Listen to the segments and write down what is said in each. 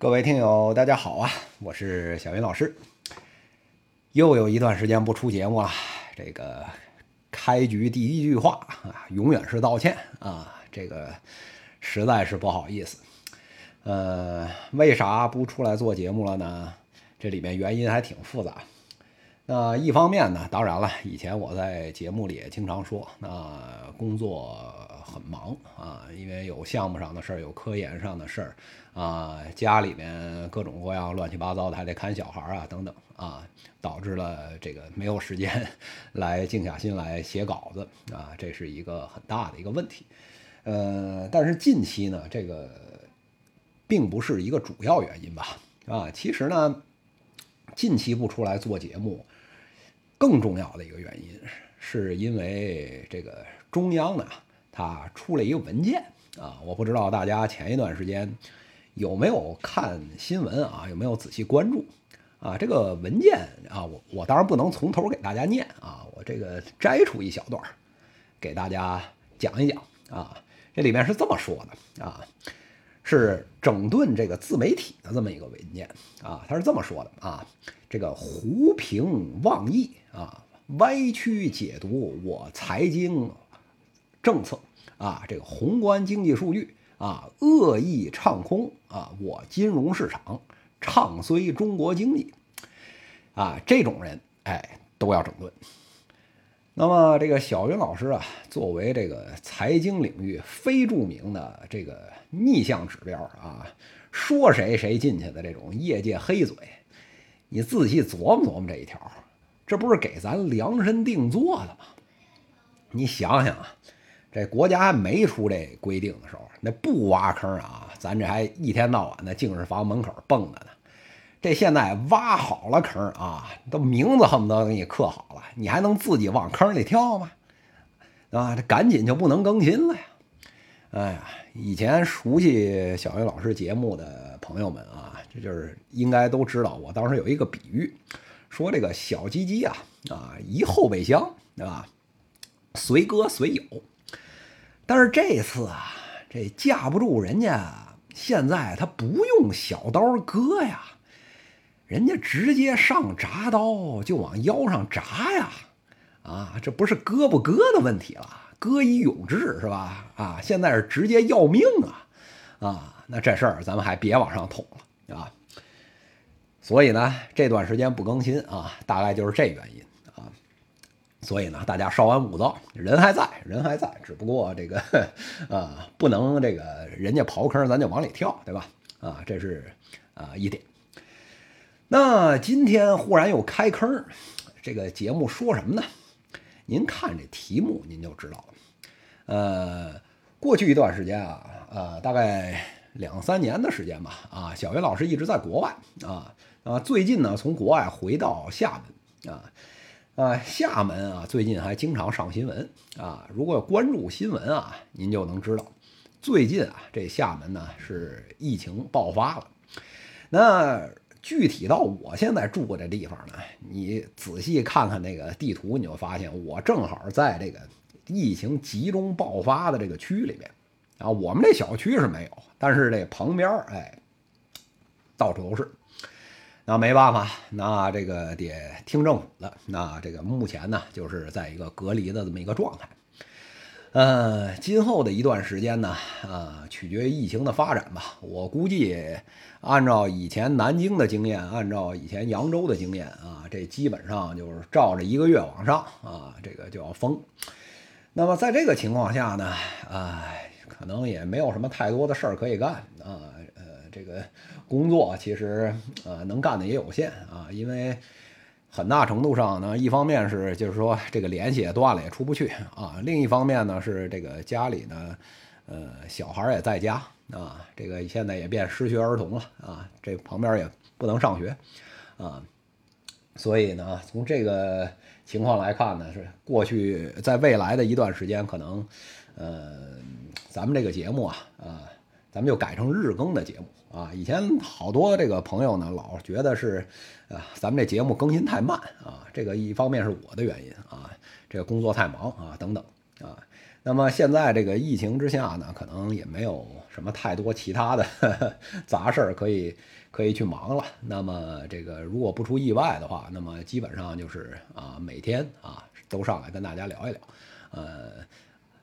各位听友，大家好啊！我是小云老师。又有一段时间不出节目了，这个开局第一句话啊，永远是道歉啊，这个实在是不好意思。呃，为啥不出来做节目了呢？这里面原因还挺复杂。那一方面呢，当然了，以前我在节目里也经常说，那工作很忙啊，因为有项目上的事儿，有科研上的事儿。啊，家里面各种各样乱七八糟的，还得看小孩啊，等等啊，导致了这个没有时间来静下心来写稿子啊，这是一个很大的一个问题。呃，但是近期呢，这个并不是一个主要原因吧？啊，其实呢，近期不出来做节目，更重要的一个原因，是因为这个中央呢，它出了一个文件啊，我不知道大家前一段时间。有没有看新闻啊？有没有仔细关注啊？这个文件啊，我我当然不能从头给大家念啊，我这个摘出一小段给大家讲一讲啊。这里面是这么说的啊，是整顿这个自媒体的这么一个文件啊，他是这么说的啊，这个胡评妄议啊，歪曲解读我财经政策啊，这个宏观经济数据。啊，恶意唱空啊！我金融市场唱衰中国经济啊！这种人哎，都要整顿。那么，这个小云老师啊，作为这个财经领域非著名的这个逆向指标啊，说谁谁进去的这种业界黑嘴，你仔细琢磨琢磨这一条，这不是给咱量身定做的吗？你想想啊。这国家还没出这规定的时候，那不挖坑啊，咱这还一天到晚的净是房门口蹦着呢。这现在挖好了坑啊，都名字恨不得给你刻好了，你还能自己往坑里跳吗？啊，这赶紧就不能更新了呀！哎呀，以前熟悉小云老师节目的朋友们啊，这就是应该都知道，我当时有一个比喻，说这个小鸡鸡啊啊，一后备箱，对吧？随割随有。但是这次啊，这架不住人家现在他不用小刀割呀，人家直接上铡刀就往腰上铡呀，啊，这不是割不割的问题了，割以永志是吧？啊，现在是直接要命啊，啊，那这事儿咱们还别往上捅了啊。所以呢，这段时间不更新啊，大概就是这原因。所以呢，大家稍安勿躁，人还在，人还在，只不过这个，啊，不能这个人家刨坑，咱就往里跳，对吧？啊，这是啊一点。那今天忽然又开坑，这个节目说什么呢？您看这题目，您就知道了。呃，过去一段时间啊，呃，大概两三年的时间吧，啊，小云老师一直在国外，啊啊，最近呢从国外回到厦门，啊。啊，厦门啊，最近还经常上新闻啊。如果关注新闻啊，您就能知道，最近啊，这厦门呢是疫情爆发了。那具体到我现在住的地方呢，你仔细看看那个地图，你就发现我正好在这个疫情集中爆发的这个区里面啊。我们这小区是没有，但是这旁边哎，到处都是。那没办法，那这个得听政府的。那这个目前呢，就是在一个隔离的这么一个状态。呃，今后的一段时间呢，啊，取决于疫情的发展吧。我估计，按照以前南京的经验，按照以前扬州的经验啊，这基本上就是照着一个月往上啊，这个就要封。那么在这个情况下呢，哎，可能也没有什么太多的事儿可以干啊。呃这个工作其实呃能干的也有限啊，因为很大程度上呢，一方面是就是说这个联系也断了，也出不去啊；另一方面呢是这个家里呢，呃小孩也在家啊，这个现在也变失学儿童了啊，这旁边也不能上学啊，所以呢从这个情况来看呢，是过去在未来的一段时间可能呃咱们这个节目啊啊。咱们就改成日更的节目啊！以前好多这个朋友呢，老觉得是，啊，咱们这节目更新太慢啊。这个一方面是我的原因啊，这个工作太忙啊，等等啊。那么现在这个疫情之下呢，可能也没有什么太多其他的 杂事儿可以可以去忙了。那么这个如果不出意外的话，那么基本上就是啊，每天啊都上来跟大家聊一聊。呃，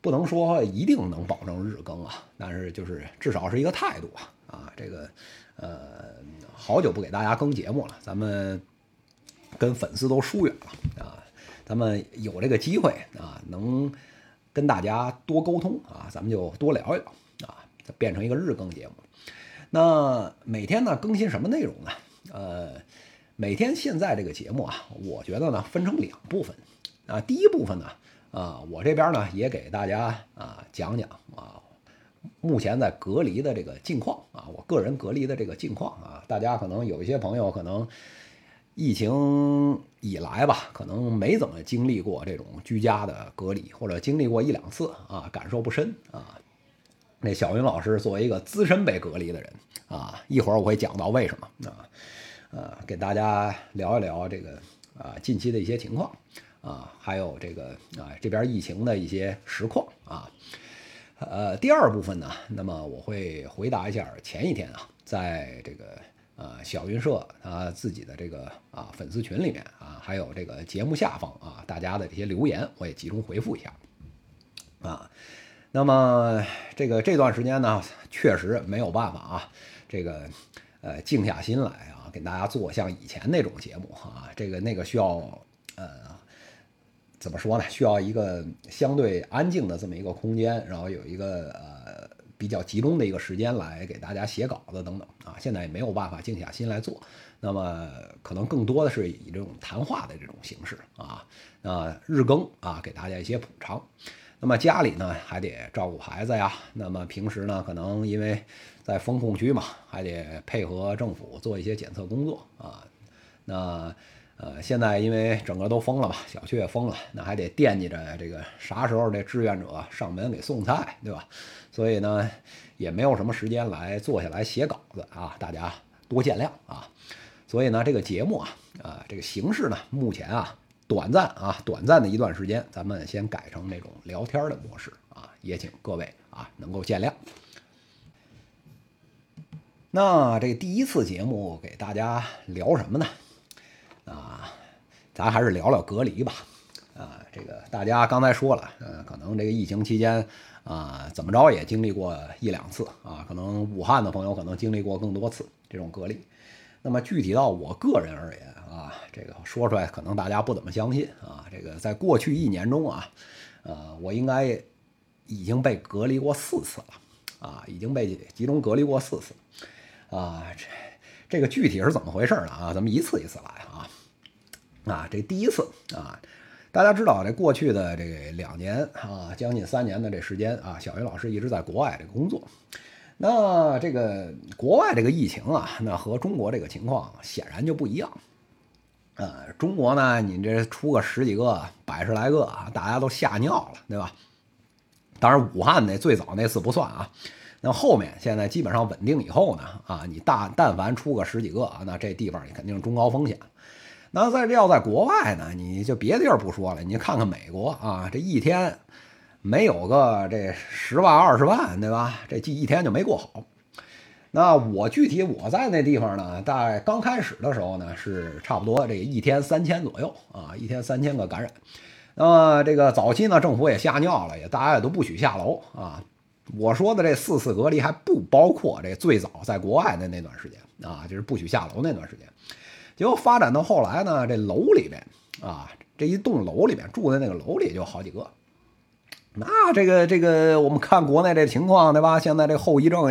不能说一定能保证日更啊，但是就是至少是一个态度啊。啊，这个呃，好久不给大家更节目了，咱们跟粉丝都疏远了啊。咱们有这个机会啊，能跟大家多沟通啊，咱们就多聊一聊啊，变成一个日更节目。那每天呢更新什么内容呢？呃，每天现在这个节目啊，我觉得呢分成两部分啊。第一部分呢，啊，我这边呢也给大家啊讲讲啊，目前在隔离的这个近况啊，我个人隔离的这个近况啊，大家可能有一些朋友可能。疫情以来吧，可能没怎么经历过这种居家的隔离，或者经历过一两次啊，感受不深啊。那小云老师作为一个资深被隔离的人啊，一会儿我会讲到为什么啊，呃，给大家聊一聊这个啊近期的一些情况啊，还有这个啊这边疫情的一些实况啊。呃，第二部分呢，那么我会回答一下前一天啊，在这个。啊，小云社啊，自己的这个啊粉丝群里面啊，还有这个节目下方啊，大家的这些留言，我也集中回复一下。啊，那么这个这段时间呢，确实没有办法啊，这个呃静下心来啊，给大家做像以前那种节目啊，这个那个需要呃怎么说呢？需要一个相对安静的这么一个空间，然后有一个呃。比较集中的一个时间来给大家写稿子等等啊，现在也没有办法静下心来做，那么可能更多的是以这种谈话的这种形式啊，那日更啊，给大家一些补偿。那么家里呢还得照顾孩子呀，那么平时呢可能因为在风控区嘛，还得配合政府做一些检测工作啊，那。呃，现在因为整个都封了嘛，小区也封了，那还得惦记着这个啥时候这志愿者上门给送菜，对吧？所以呢，也没有什么时间来坐下来写稿子啊，大家多见谅啊。所以呢，这个节目啊，啊，这个形式呢，目前啊，短暂啊，短暂的一段时间，咱们先改成那种聊天的模式啊，也请各位啊能够见谅。那这第一次节目给大家聊什么呢？啊，咱还是聊聊隔离吧。啊，这个大家刚才说了，呃，可能这个疫情期间啊，怎么着也经历过一两次啊，可能武汉的朋友可能经历过更多次这种隔离。那么具体到我个人而言啊，这个说出来可能大家不怎么相信啊。这个在过去一年中啊，呃，我应该已经被隔离过四次了啊，已经被集中隔离过四次啊。这这个具体是怎么回事呢？啊，咱们一次一次来啊。啊，这第一次啊，大家知道这过去的这两年啊，将近三年的这时间啊，小云老师一直在国外这个工作。那这个国外这个疫情啊，那和中国这个情况显然就不一样。呃，中国呢，你这出个十几个、百十来个啊，大家都吓尿了，对吧？当然，武汉那最早那次不算啊。那后面现在基本上稳定以后呢，啊，你大但凡出个十几个啊，那这地方你肯定是中高风险。那在这要在国外呢，你就别的地儿不说了，你看看美国啊，这一天没有个这十万二十万，对吧？这记一天就没过好。那我具体我在那地方呢，大概刚开始的时候呢，是差不多这一天三千左右啊，一天三千个感染。那么这个早期呢，政府也吓尿了，也大家也都不许下楼啊。我说的这四次隔离还不包括这最早在国外的那段时间啊，就是不许下楼那段时间。结果发展到后来呢，这楼里边啊，这一栋楼里边住的那个楼里就好几个。那这个这个，我们看国内这情况，对吧？现在这后遗症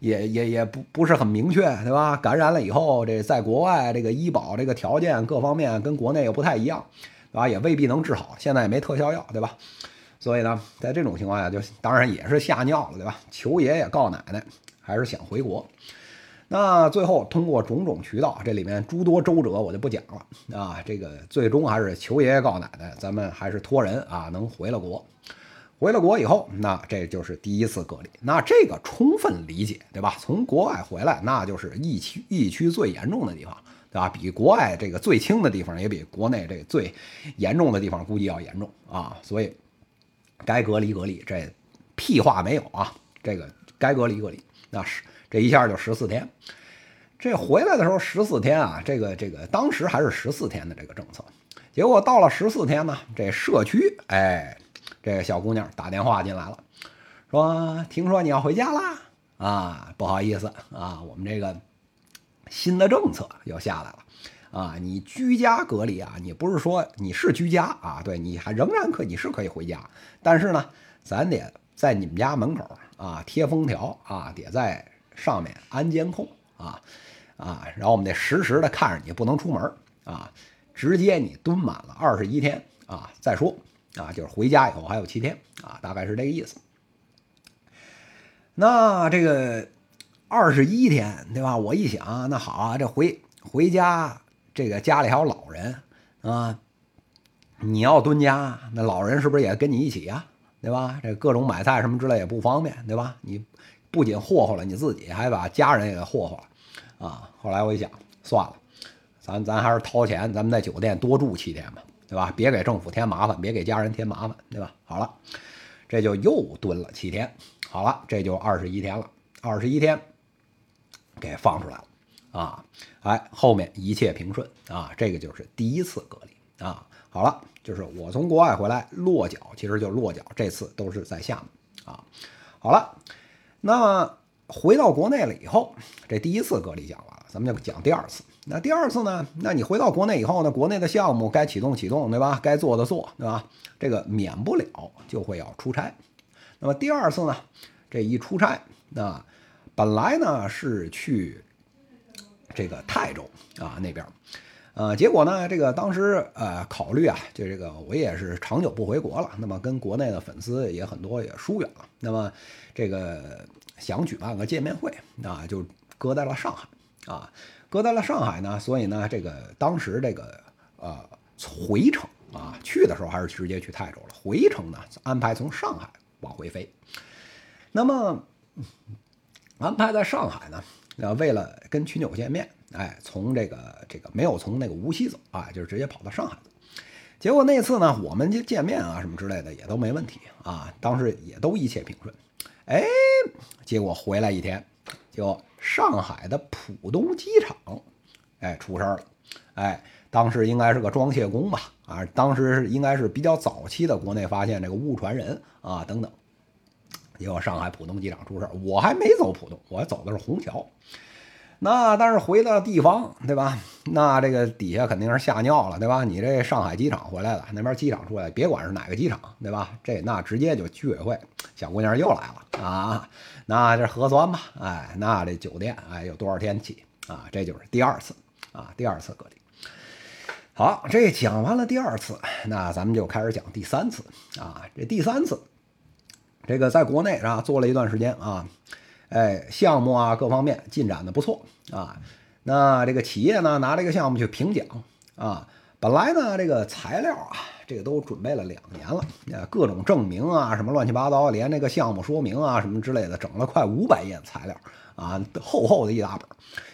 也也也不不是很明确，对吧？感染了以后，这在国外这个医保这个条件各方面跟国内又不太一样，对吧？也未必能治好，现在也没特效药，对吧？所以呢，在这种情况下，就当然也是吓尿了，对吧？求爷爷告奶奶，还是想回国。那最后通过种种渠道，这里面诸多周折我就不讲了啊。这个最终还是求爷爷告奶奶，咱们还是托人啊，能回了国。回了国以后，那这就是第一次隔离。那这个充分理解，对吧？从国外回来，那就是疫区疫区最严重的地方，对吧？比国外这个最轻的地方，也比国内这最严重的地方估计要严重啊。所以该隔离隔离，这屁话没有啊，这个该隔离隔离，那是这一下就十四天。这回来的时候十四天啊，这个这个当时还是十四天的这个政策，结果到了十四天呢，这社区哎，这个小姑娘打电话进来了，说听说你要回家啦。啊，不好意思啊，我们这个新的政策又下来了。啊，你居家隔离啊，你不是说你是居家啊，对，你还仍然可你是可以回家，但是呢，咱得在你们家门口啊贴封条啊，得在上面安监控啊。啊，然后我们得实时的看着你，不能出门啊，直接你蹲满了二十一天啊再说啊，就是回家以后还有七天啊，大概是这个意思。那这个二十一天对吧？我一想，那好啊，这回回家，这个家里还有老人啊，你要蹲家，那老人是不是也跟你一起呀？对吧？这各种买菜什么之类也不方便，对吧？你不仅霍霍了你自己，还把家人也给霍霍了。啊，后来我一想，算了，咱咱还是掏钱，咱们在酒店多住七天吧，对吧？别给政府添麻烦，别给家人添麻烦，对吧？好了，这就又蹲了七天，好了，这就二十一天了，二十一天给放出来了，啊，哎，后面一切平顺啊，这个就是第一次隔离啊。好了，就是我从国外回来落脚，其实就落脚，这次都是在厦门啊。好了，那么。回到国内了以后，这第一次隔离讲完了，咱们就讲第二次。那第二次呢？那你回到国内以后呢？国内的项目该启动启动，对吧？该做的做，对吧？这个免不了就会要出差。那么第二次呢？这一出差，那本来呢是去这个泰州啊那边，呃，结果呢，这个当时呃考虑啊，就这个我也是长久不回国了，那么跟国内的粉丝也很多也疏远了，那么这个。想举办个见面会啊，就搁在了上海啊，搁在了上海呢。所以呢，这个当时这个呃回程啊，去的时候还是直接去泰州了，回程呢安排从上海往回飞。那么安排在上海呢，呃，为了跟群友见面，哎，从这个这个没有从那个无锡走啊，就是直接跑到上海。结果那次呢，我们就见面啊什么之类的也都没问题啊，当时也都一切平顺。哎，结果回来一天，就上海的浦东机场，哎出事儿了，哎，当时应该是个装卸工吧，啊，当时应该是比较早期的国内发现这个误传人啊等等，结果上海浦东机场出事儿，我还没走浦东，我走的是虹桥。那但是回到地方，对吧？那这个底下肯定是吓尿了，对吧？你这上海机场回来了，那边机场出来，别管是哪个机场，对吧？这那直接就居委会，小姑娘又来了啊！那这核酸吧，哎，那这酒店，哎，有多少天起啊？这就是第二次啊，第二次隔离。好，这讲完了第二次，那咱们就开始讲第三次啊。这第三次，这个在国内啊做了一段时间啊。哎，项目啊，各方面进展的不错啊。那这个企业呢，拿这个项目去评奖啊。本来呢，这个材料啊，这个都准备了两年了，各种证明啊，什么乱七八糟，连那个项目说明啊，什么之类的，整了快五百页材料啊，厚厚的一大本。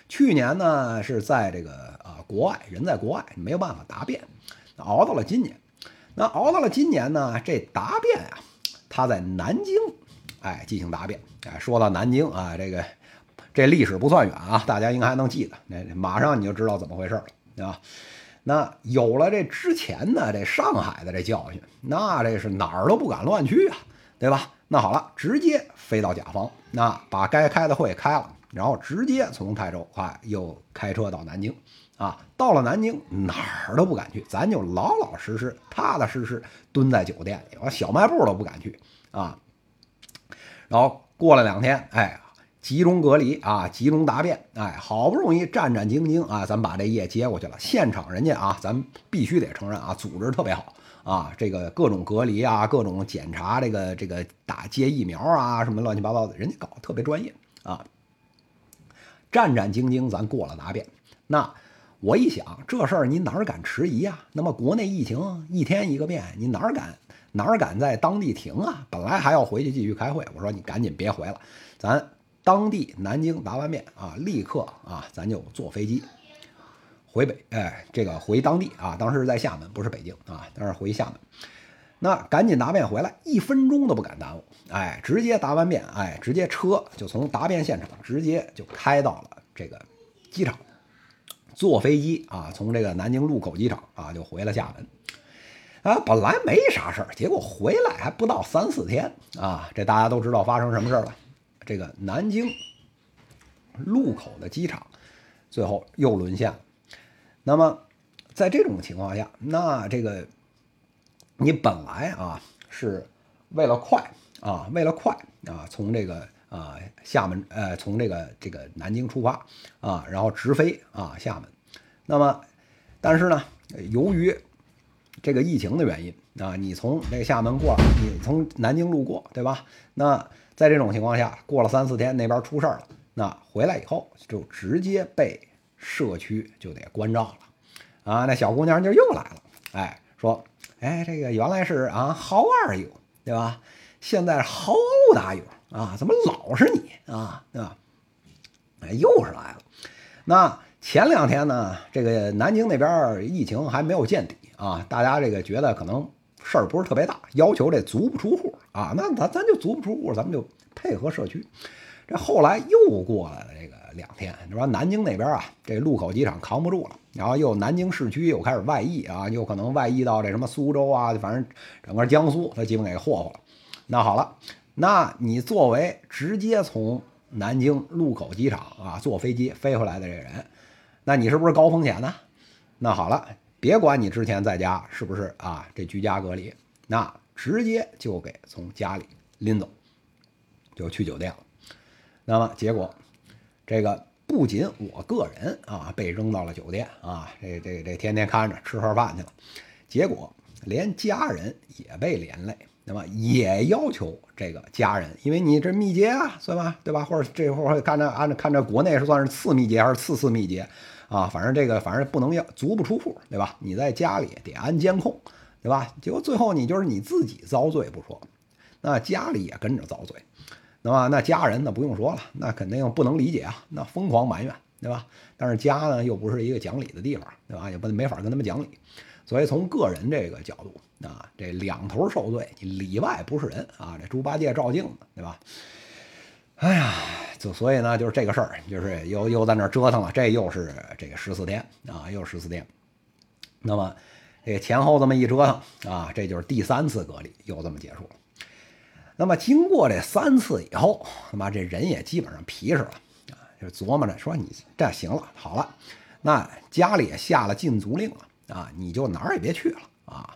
去年呢，是在这个啊国外，人在国外，没有办法答辩，熬到了今年。那熬到了今年呢，这答辩啊，他在南京。哎，进行答辩。哎，说到南京啊，这个这历史不算远啊，大家应该还能记得。那马上你就知道怎么回事了，对吧？那有了这之前的这上海的这教训，那这是哪儿都不敢乱去啊，对吧？那好了，直接飞到甲方，那把该开的会开了，然后直接从泰州啊又开车到南京啊。到了南京哪儿都不敢去，咱就老老实实、踏踏实实蹲在酒店里，我小卖部都不敢去啊。然后过了两天，哎，集中隔离啊，集中答辩，哎，好不容易战战兢兢啊，咱把这业接过去了。现场人家啊，咱必须得承认啊，组织特别好啊，这个各种隔离啊，各种检查，这个这个打接疫苗啊，什么乱七八糟的，人家搞得特别专业啊。战战兢兢，咱过了答辩。那我一想，这事儿你哪敢迟疑啊？那么国内疫情一天一个变，你哪敢？哪敢在当地停啊？本来还要回去继续开会，我说你赶紧别回了，咱当地南京答完辩啊，立刻啊，咱就坐飞机回北，哎，这个回当地啊，当时在厦门，不是北京啊，但是回厦门，那赶紧答辩回来，一分钟都不敢耽误。哎，直接答完辩，哎，直接车就从答辩现场直接就开到了这个机场，坐飞机啊，从这个南京禄口机场啊就回了厦门。啊，本来没啥事儿，结果回来还不到三四天啊，这大家都知道发生什么事儿了。这个南京禄口的机场最后又沦陷了。那么在这种情况下，那这个你本来啊是为了快啊，为了快啊，从这个啊厦门呃，从这个这个南京出发啊，然后直飞啊厦门。那么但是呢，由于这个疫情的原因啊，你从这个厦门过，你从南京路过，对吧？那在这种情况下，过了三四天，那边出事儿了，那回来以后就直接被社区就得关照了，啊，那小姑娘就又来了，哎，说，哎，这个原来是啊，How are you，对吧？现在 How old are you 啊？怎么老是你啊？对吧？哎，又是来了。那前两天呢，这个南京那边疫情还没有见底。啊，大家这个觉得可能事儿不是特别大，要求这足不出户啊，那咱咱就足不出户，咱们就配合社区。这后来又过了这个两天，是吧？南京那边啊，这禄口机场扛不住了，然后又南京市区又开始外溢啊，又可能外溢到这什么苏州啊，反正整个江苏，他基本给霍霍了。那好了，那你作为直接从南京禄口机场啊坐飞机飞回来的这人，那你是不是高风险呢？那好了。别管你之前在家是不是啊，这居家隔离，那直接就给从家里拎走，就去酒店了。那么结果，这个不仅我个人啊被扔到了酒店啊，这这这天天看着吃盒饭去了，结果连家人也被连累，那么也要求这个家人，因为你这密接啊，算吧，对吧？或者这会儿看着按照看着国内是算是次密接还是次次密接？啊，反正这个反正不能要足不出户，对吧？你在家里得安监控，对吧？结果最后你就是你自己遭罪不说，那家里也跟着遭罪，那么那家人那不用说了，那肯定不能理解啊，那疯狂埋怨，对吧？但是家呢又不是一个讲理的地方，对吧？也不能没法跟他们讲理，所以从个人这个角度啊，这两头受罪，你里外不是人啊，这猪八戒照镜子，对吧？哎呀，就所以呢，就是这个事儿，就是又又在那折腾了。这又是这个十四天啊，又十四天。那么这前后这么一折腾啊，这就是第三次隔离，又这么结束了。那么经过这三次以后，他妈这人也基本上皮实了啊，就琢磨着说你这行了，好了，那家里也下了禁足令了啊，你就哪儿也别去了啊。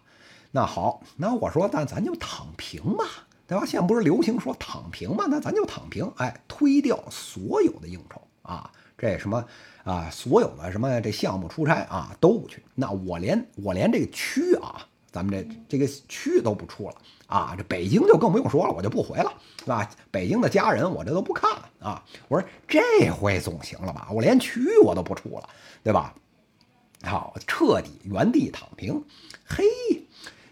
那好，那我说那咱就躺平吧。对吧？现在不是流行说躺平吗？那咱就躺平，哎，推掉所有的应酬啊，这什么啊，所有的什么这项目出差啊都不去。那我连我连这个区啊，咱们这这个区都不出了啊。这北京就更不用说了，我就不回了，是吧？北京的家人我这都不看了啊。我说这回总行了吧？我连区我都不出了，对吧？好，彻底原地躺平。嘿，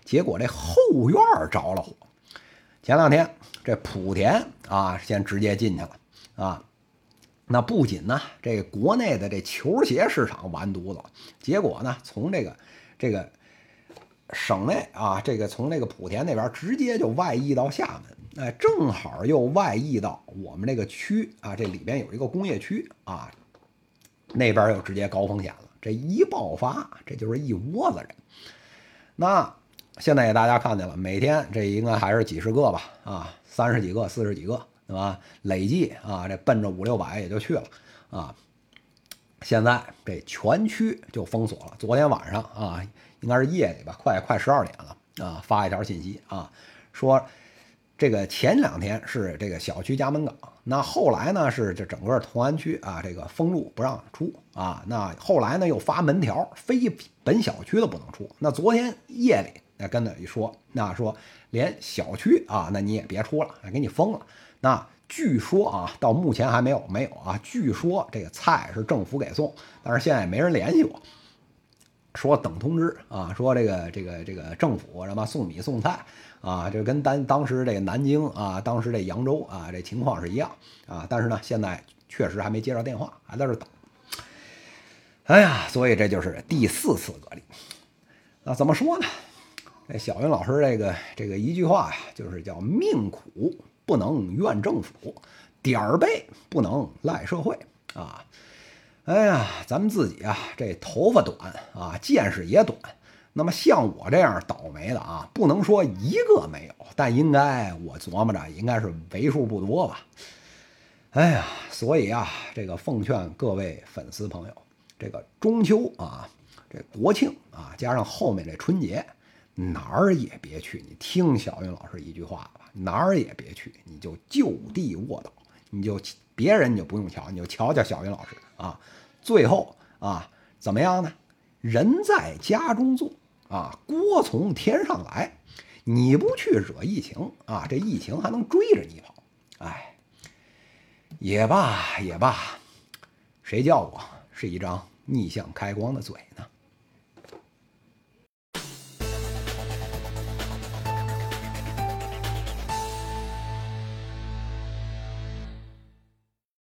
结果这后院着了火。前两天这莆田啊，先直接进去了啊。那不仅呢，这国内的这球鞋市场完犊子，结果呢，从这个这个省内啊，这个从那个莆田那边直接就外溢到厦门，哎，正好又外溢到我们这个区啊，这里边有一个工业区啊，那边又直接高风险了。这一爆发，这就是一窝子人。那。现在也大家看见了，每天这应该还是几十个吧，啊，三十几个、四十几个，对吧？累计啊，这奔着五六百也就去了，啊。现在这全区就封锁了。昨天晚上啊，应该是夜里吧，快快十二点了啊，发一条信息啊，说这个前两天是这个小区家门岗，那后来呢是这整个同安区啊，这个封路不让出啊，那后来呢又发门条，非本小区的不能出。那昨天夜里。那跟他一说，那说连小区啊，那你也别出了，给你封了。那据说啊，到目前还没有没有啊。据说这个菜是政府给送，但是现在也没人联系我，说等通知啊。说这个这个这个政府什么送米送菜啊，就跟当当时这个南京啊，当时这扬州啊，这情况是一样啊。但是呢，现在确实还没接到电话，还在这等。哎呀，所以这就是第四次隔离。那怎么说呢？哎，小云老师这个这个一句话呀，就是叫命苦不能怨政府，点儿背不能赖社会啊。哎呀，咱们自己啊，这头发短啊，见识也短。那么像我这样倒霉的啊，不能说一个没有，但应该我琢磨着应该是为数不多吧。哎呀，所以啊，这个奉劝各位粉丝朋友，这个中秋啊，这国庆啊，加上后面这春节，哪儿也别去。你听小云老师一句话吧，哪儿也别去，你就就地卧倒，你就别人你就不用瞧，你就瞧瞧小云老师啊。最后啊，怎么样呢？人在家中坐啊，锅从天上来。你不去惹疫情啊，这疫情还能追着你跑。哎。也罢也罢，谁叫我是一张逆向开光的嘴呢？